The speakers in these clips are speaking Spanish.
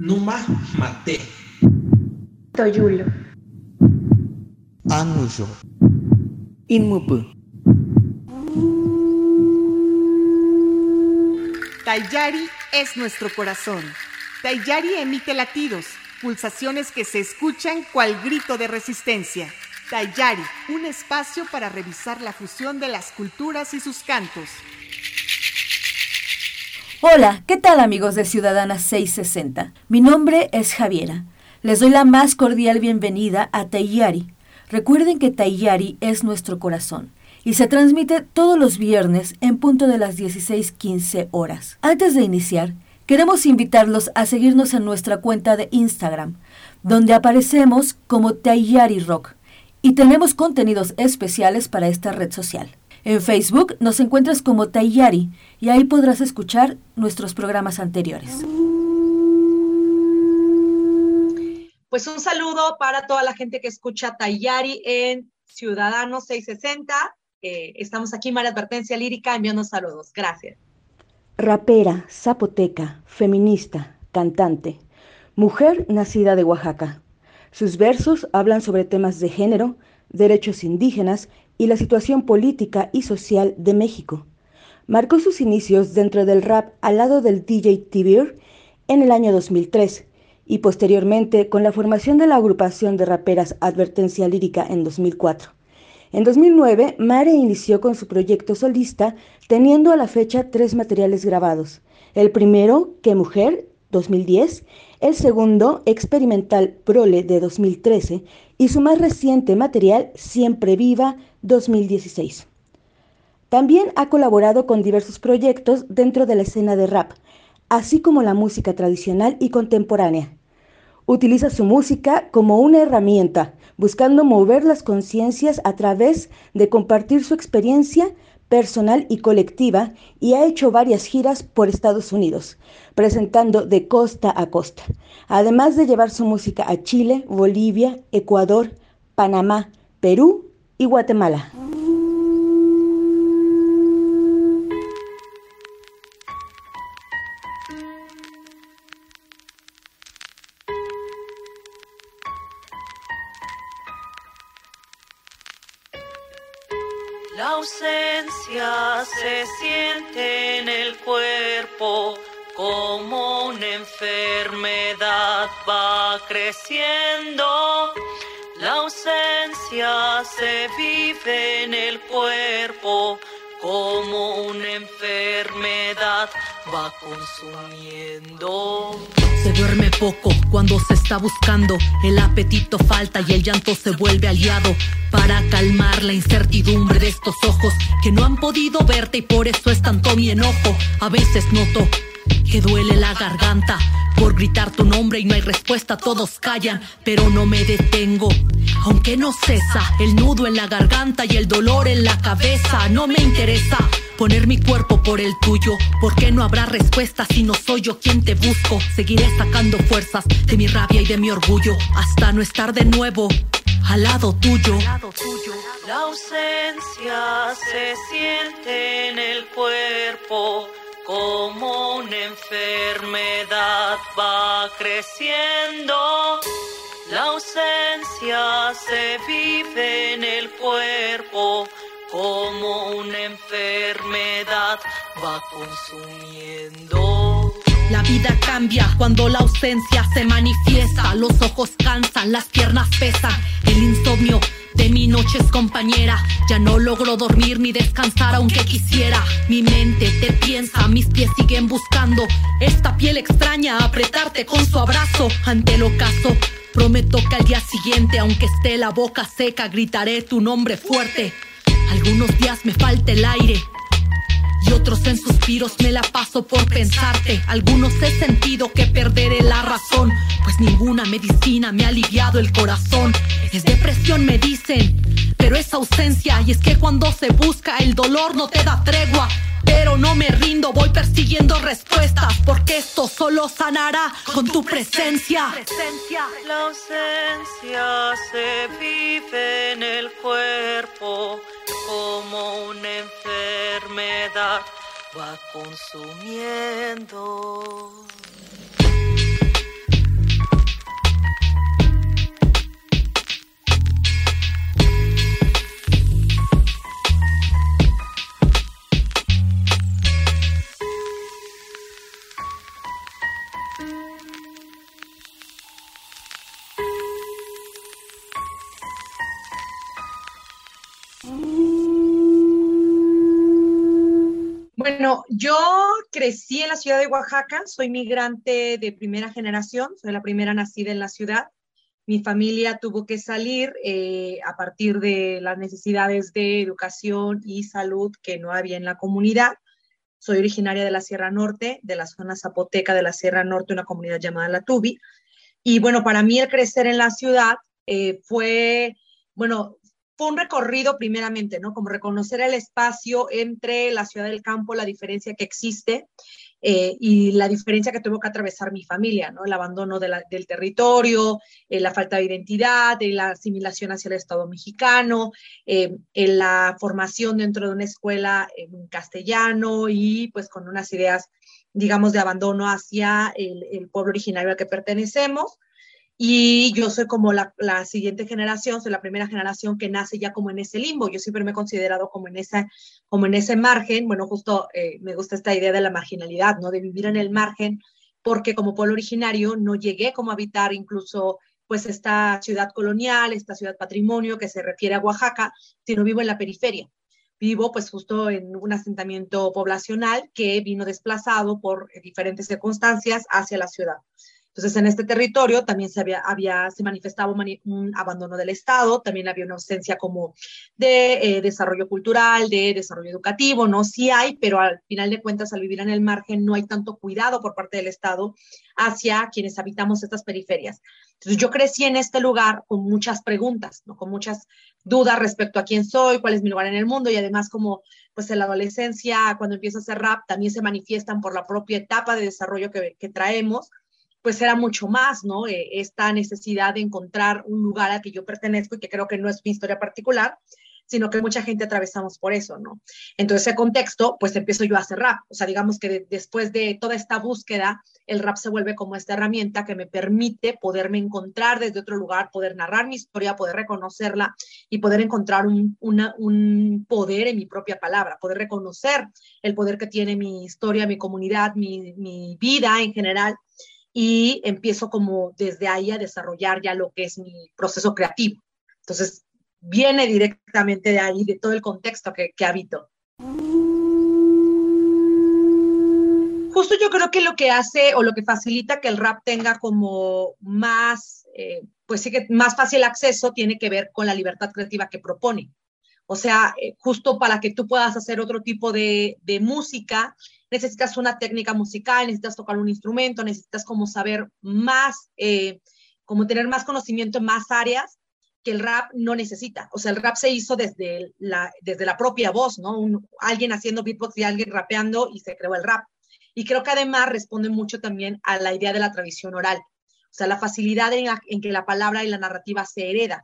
Numa Mate. Toyulo. Anuyo. Inmupu. Tayari es nuestro corazón. Tayari emite latidos, pulsaciones que se escuchan cual grito de resistencia. Tayari, un espacio para revisar la fusión de las culturas y sus cantos. Hola, ¿qué tal amigos de Ciudadana 660? Mi nombre es Javiera. Les doy la más cordial bienvenida a Tayari. Recuerden que Tayari es nuestro corazón y se transmite todos los viernes en punto de las 16:15 horas. Antes de iniciar, queremos invitarlos a seguirnos en nuestra cuenta de Instagram, donde aparecemos como Tayari Rock y tenemos contenidos especiales para esta red social. En Facebook nos encuentras como Tayari y ahí podrás escuchar nuestros programas anteriores. Pues un saludo para toda la gente que escucha Tayari en Ciudadanos 660. Eh, estamos aquí, María Advertencia Lírica, enviando saludos. Gracias. Rapera, zapoteca, feminista, cantante, mujer nacida de Oaxaca. Sus versos hablan sobre temas de género, derechos indígenas y la situación política y social de México. Marcó sus inicios dentro del rap al lado del DJ Tibir en el año 2003 y posteriormente con la formación de la agrupación de raperas Advertencia Lírica en 2004. En 2009, Mare inició con su proyecto solista, teniendo a la fecha tres materiales grabados. El primero, Que Mujer, 2010, el segundo, Experimental Prole de 2013, y su más reciente material, Siempre Viva, 2016. También ha colaborado con diversos proyectos dentro de la escena de rap, así como la música tradicional y contemporánea. Utiliza su música como una herramienta, buscando mover las conciencias a través de compartir su experiencia personal y colectiva y ha hecho varias giras por Estados Unidos, presentando de costa a costa, además de llevar su música a Chile, Bolivia, Ecuador, Panamá, Perú y Guatemala. Ausencia se siente en el cuerpo como una enfermedad va creciendo. La ausencia se vive en el cuerpo como una enfermedad va consumiendo. Se duerme poco cuando se está buscando, el apetito falta y el llanto se vuelve aliado para calmar la incertidumbre de estos ojos que no han podido verte y por eso es tanto mi enojo. A veces noto que duele la garganta por gritar tu nombre y no hay respuesta, todos callan, pero no me detengo. Aunque no cesa el nudo en la garganta y el dolor en la cabeza, no me interesa poner mi cuerpo por el tuyo, porque no habrá respuesta si no soy yo quien te busco. Seguiré sacando fuerzas de mi rabia y de mi orgullo hasta no estar de nuevo al lado tuyo. La ausencia se siente en el cuerpo como una enfermedad va creciendo. La ausencia se vive en el cuerpo como una enfermedad va consumiendo. La vida cambia cuando la ausencia se manifiesta. Los ojos cansan, las piernas pesan. El insomnio de mi noche es compañera. Ya no logro dormir ni descansar aunque quisiera. Mi mente te piensa, mis pies siguen buscando esta piel extraña, apretarte con su abrazo ante el ocaso. Prometo que al día siguiente, aunque esté la boca seca, gritaré tu nombre fuerte. Algunos días me falta el aire. Y otros en suspiros me la paso por pensarte. Algunos he sentido que perderé la razón, pues ninguna medicina me ha aliviado el corazón. Es depresión, me dicen, pero es ausencia. Y es que cuando se busca, el dolor no te da tregua. Pero no me rindo, voy persiguiendo respuestas, porque esto solo sanará con tu presencia. La ausencia se vive en el cuerpo va consumiendo. Bueno, yo crecí en la ciudad de Oaxaca, soy migrante de primera generación, soy la primera nacida en la ciudad. Mi familia tuvo que salir eh, a partir de las necesidades de educación y salud que no había en la comunidad. Soy originaria de la Sierra Norte, de la zona zapoteca de la Sierra Norte, una comunidad llamada La Tubi. Y bueno, para mí el crecer en la ciudad eh, fue, bueno, fue un recorrido primeramente, ¿no? Como reconocer el espacio entre la ciudad del campo, la diferencia que existe eh, y la diferencia que tuvo que atravesar mi familia, ¿no? El abandono del territorio, eh, la falta de identidad, la asimilación hacia el Estado mexicano, eh, la formación dentro de una escuela en castellano y pues con unas ideas, digamos, de abandono hacia el pueblo originario al que pertenecemos. Y yo soy como la, la, siguiente generación, soy la primera generación que nace ya como en ese limbo. Yo siempre me he considerado como en, esa, como en ese margen. Bueno, justo eh, me gusta esta idea de la marginalidad, ¿no? De vivir en el margen, porque como pueblo originario no llegué como a habitar incluso pues esta ciudad colonial, esta ciudad patrimonio que se refiere a Oaxaca, sino vivo en la periferia. Vivo pues justo en un asentamiento poblacional que vino desplazado por diferentes circunstancias hacia la ciudad. Entonces, en este territorio también se, había, había, se manifestaba un, abandono del Estado, también había una ausencia como de eh, desarrollo cultural, de desarrollo educativo, ¿no? Sí hay, pero al final de cuentas, al vivir en el margen, no hay tanto cuidado por parte del Estado hacia quienes habitamos estas periferias. Entonces, yo crecí en este lugar con muchas preguntas, ¿no? Con muchas dudas respecto a quién soy, cuál es mi lugar en el mundo y además como pues en la adolescencia, cuando empiezo a hacer rap, también se manifiestan por la propia etapa de desarrollo que, que traemos pues era mucho más, ¿no? Eh, esta necesidad de encontrar un lugar al que yo pertenezco y que creo que no es mi historia particular, sino que mucha gente atravesamos por eso, ¿no? Entonces, ese contexto, pues empiezo yo a hacer rap. O sea, digamos que después de toda esta búsqueda, el rap se vuelve como esta herramienta que me permite poderme encontrar desde otro lugar, poder narrar mi historia, poder reconocerla y poder encontrar un, un poder en mi propia palabra, poder reconocer el poder que tiene mi historia, mi comunidad, mi, mi vida en general y empiezo como desde ahí a desarrollar ya lo que es mi proceso creativo. Entonces, viene directamente de ahí, de todo el contexto que, que habito. Justo yo creo que lo que hace o lo que facilita que el rap tenga como más, eh, pues sí que más fácil acceso tiene que ver con la libertad creativa que propone. O sea, eh, justo para que tú puedas hacer otro tipo de, de música, necesitas una técnica musical, necesitas tocar un instrumento, necesitas como saber más, eh, como tener más conocimiento en más áreas que el rap no necesita. O sea, el rap se hizo desde la, desde la propia voz, ¿no? Un, alguien haciendo beatbox y alguien rapeando y se creó el rap. Y creo que además responde mucho también a la idea de la tradición oral. O sea, la facilidad en, en que la palabra y la narrativa se hereda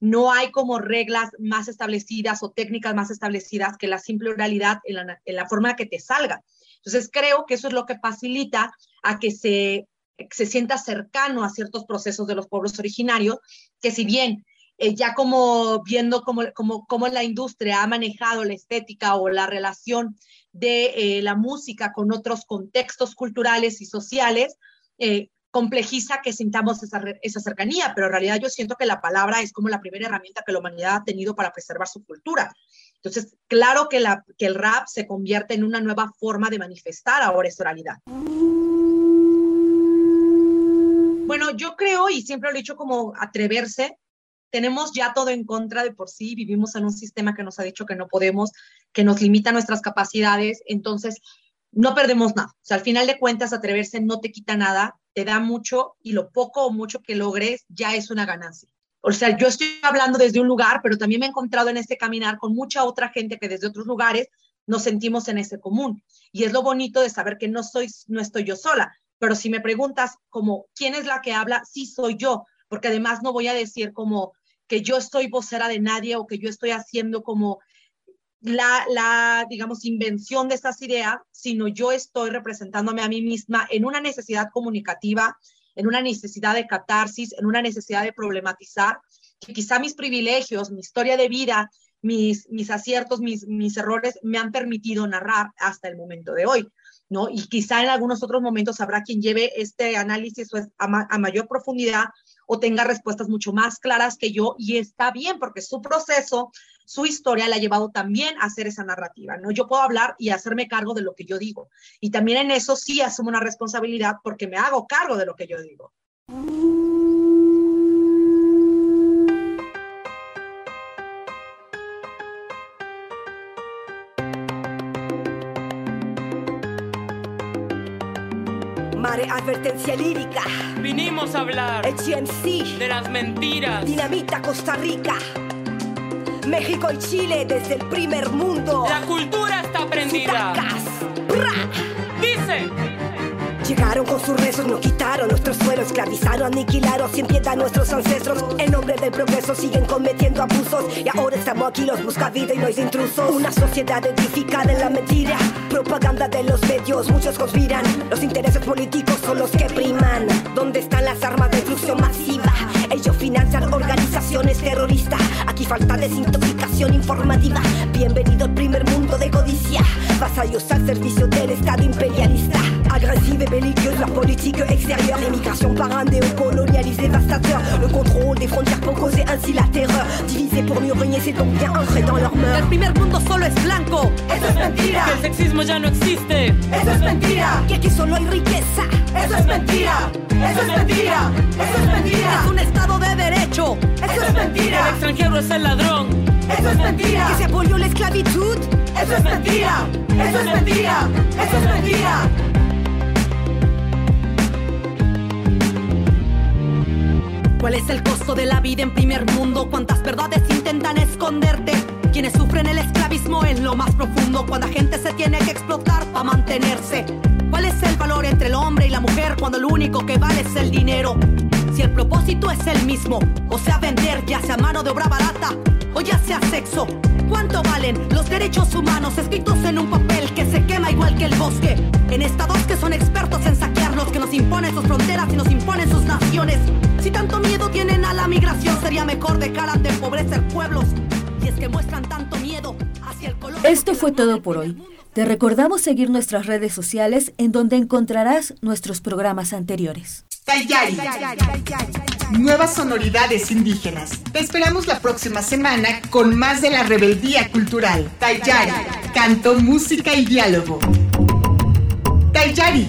no hay como reglas más establecidas o técnicas más establecidas que la simple oralidad en la, en forma que te salga. Entonces, creo que eso es lo que facilita a que se, se sienta cercano a ciertos procesos de los pueblos originarios, que si bien eh, ya como viendo cómo, cómo, la industria ha manejado la estética o la relación de eh, la música con otros contextos culturales y sociales, eh, complejiza que sintamos esa, esa, cercanía, pero en realidad yo siento que la palabra es como la primera herramienta que la humanidad ha tenido para preservar su cultura. Entonces, claro que, la, que el rap se convierte en una nueva forma de manifestar ahora esa oralidad. Bueno, yo creo, y siempre lo he dicho como atreverse, tenemos ya todo en contra de por sí, vivimos en un sistema que nos ha dicho que no podemos, que nos limita nuestras capacidades, entonces no perdemos nada. O sea, al final de cuentas, atreverse no te quita nada, te da mucho y lo poco o mucho que logres ya es una ganancia. O sea, yo estoy hablando desde un lugar, pero también me he encontrado en este caminar con mucha otra gente que desde otros lugares nos sentimos en ese común. Y es lo bonito de saber que no, soy, no estoy yo sola. Pero si me preguntas como, ¿quién es la que habla? Sí soy yo, porque además no voy a decir como que yo estoy vocera de nadie o que yo estoy haciendo como la, la, digamos, invención de estas ideas, sino yo estoy representándome a mí misma en una necesidad comunicativa, en una necesidad de catarsis, en una necesidad de problematizar, que quizá mis privilegios, mi historia de vida, mis, mis aciertos, mis, mis errores me han permitido narrar hasta el momento de hoy. ¿no? Y quizá en algunos otros momentos habrá quien lleve este análisis a, mayor profundidad o tenga respuestas mucho más claras que yo y está bien porque su proceso, su historia le ha llevado también a hacer esa narrativa, ¿no? Yo puedo hablar y hacerme cargo de lo que yo digo y también en eso sí asumo una responsabilidad porque me hago cargo de lo que yo digo. Mare advertencia lírica. Vinimos a hablar. HMC. De las mentiras. Dinamita Costa Rica. México y Chile desde el primer mundo. La cultura está prendida. Dice. Llegaron con sus rezos, nos quitaron nuestro suelo, esclavizaron, aniquilaron sin piedad a nuestros ancestros. En nombre del progreso siguen cometiendo abusos y ahora estamos aquí los busca vida y no hay intrusos. Una sociedad edificada en la mentira, propaganda de los medios, muchos conspiran. Los intereses políticos son los que priman. ¿Dónde están las armas de destrucción masiva? Ellos financian organizaciones terroristas. Aquí falta desintoxicación informativa. Bienvenido al primer mundo de codicia. Vasallos al servicio del Estado imperialista. Agresive belliqueuse, la politique extérieure. L'immigration par un néocolonialisme dévastateur. Le contrôle des frontières pour causer ainsi la terreur. Diviser pour mieux régner, c'est donc bien ancré dans leur mœurs. El primer mundo solo es blanco. Eso es mentira. Que el sexismo ya no existe. Eso es mentira. Que aquí solo hay riqueza. Eso es mentira. Eso es mentira. Eso es mentira. Extranjero es el ladrón. Eso es mentira. Que se apoyó la esclavitud. Eso es mentira. Eso es mentira. Eso es mentira. ¿Cuál es el costo de la vida en primer mundo? ¿Cuántas verdades intentan esconderte? Quienes sufren el esclavismo en lo más profundo, cuando la gente se tiene que explotar para mantenerse. ¿Cuál es el valor entre el hombre y la mujer cuando lo único que vale es el dinero? Si el propósito es el mismo, o sea vender ya sea mano de obra barata o ya sea sexo, ¿cuánto valen los derechos humanos escritos en un papel que se quema igual que el bosque? En estados que son expertos en saquearlos, que nos imponen sus fronteras y nos imponen sus naciones. Si tanto miedo tienen a la migración, sería mejor dejar de empobrecer pueblos. Y es que muestran tanto miedo hacia el color. Esto fue todo por hoy. Te recordamos seguir nuestras redes sociales en donde encontrarás nuestros programas anteriores. Tayari. Nuevas sonoridades indígenas. Te esperamos la próxima semana con más de la rebeldía cultural. Tayari. Canto, música y diálogo. Tayari